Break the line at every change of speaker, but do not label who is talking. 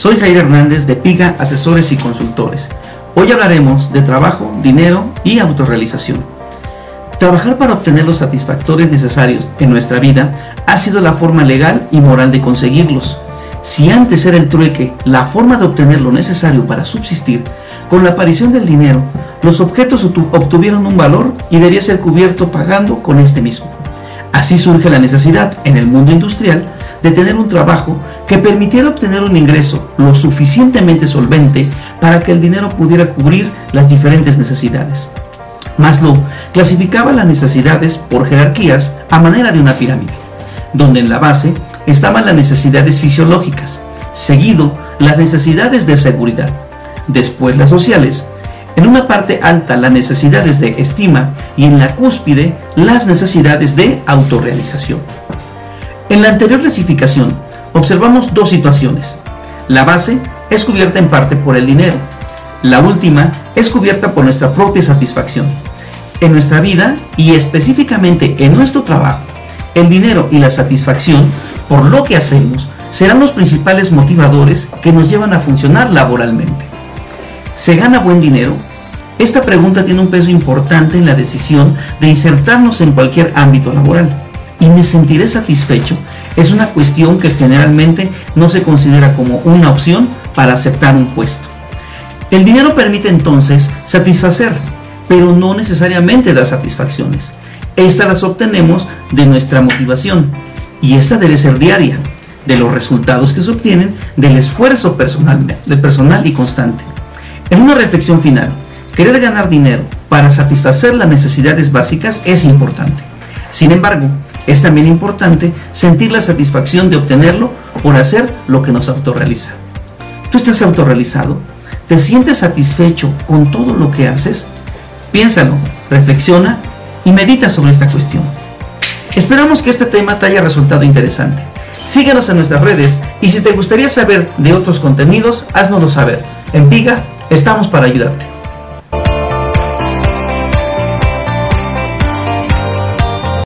Soy Jair Hernández de Piga Asesores y Consultores. Hoy hablaremos de trabajo, dinero y autorrealización. Trabajar para obtener los satisfactores necesarios en nuestra vida ha sido la forma legal y moral de conseguirlos. Si antes era el trueque la forma de obtener lo necesario para subsistir, con la aparición del dinero, los objetos obtuvieron un valor y debía ser cubierto pagando con este mismo. Así surge la necesidad en el mundo industrial de tener un trabajo que permitiera obtener un ingreso lo suficientemente solvente para que el dinero pudiera cubrir las diferentes necesidades. Maslow clasificaba las necesidades por jerarquías a manera de una pirámide, donde en la base estaban las necesidades fisiológicas, seguido las necesidades de seguridad, después las sociales, en una parte alta las necesidades de estima y en la cúspide las necesidades de autorrealización. En la anterior clasificación observamos dos situaciones. La base es cubierta en parte por el dinero. La última es cubierta por nuestra propia satisfacción. En nuestra vida y específicamente en nuestro trabajo, el dinero y la satisfacción por lo que hacemos serán los principales motivadores que nos llevan a funcionar laboralmente. ¿Se gana buen dinero? Esta pregunta tiene un peso importante en la decisión de insertarnos en cualquier ámbito laboral y me sentiré satisfecho es una cuestión que generalmente no se considera como una opción para aceptar un puesto. El dinero permite entonces satisfacer, pero no necesariamente da satisfacciones. Estas las obtenemos de nuestra motivación y esta debe ser diaria, de los resultados que se obtienen del esfuerzo personal, del personal y constante. En una reflexión final, querer ganar dinero para satisfacer las necesidades básicas es importante. Sin embargo, es también importante sentir la satisfacción de obtenerlo por hacer lo que nos autorrealiza. ¿Tú estás autorrealizado? ¿Te sientes satisfecho con todo lo que haces? Piénsalo, reflexiona y medita sobre esta cuestión. Esperamos que este tema te haya resultado interesante. Síguenos en nuestras redes y si te gustaría saber de otros contenidos, háznoslo saber. En Piga estamos para ayudarte.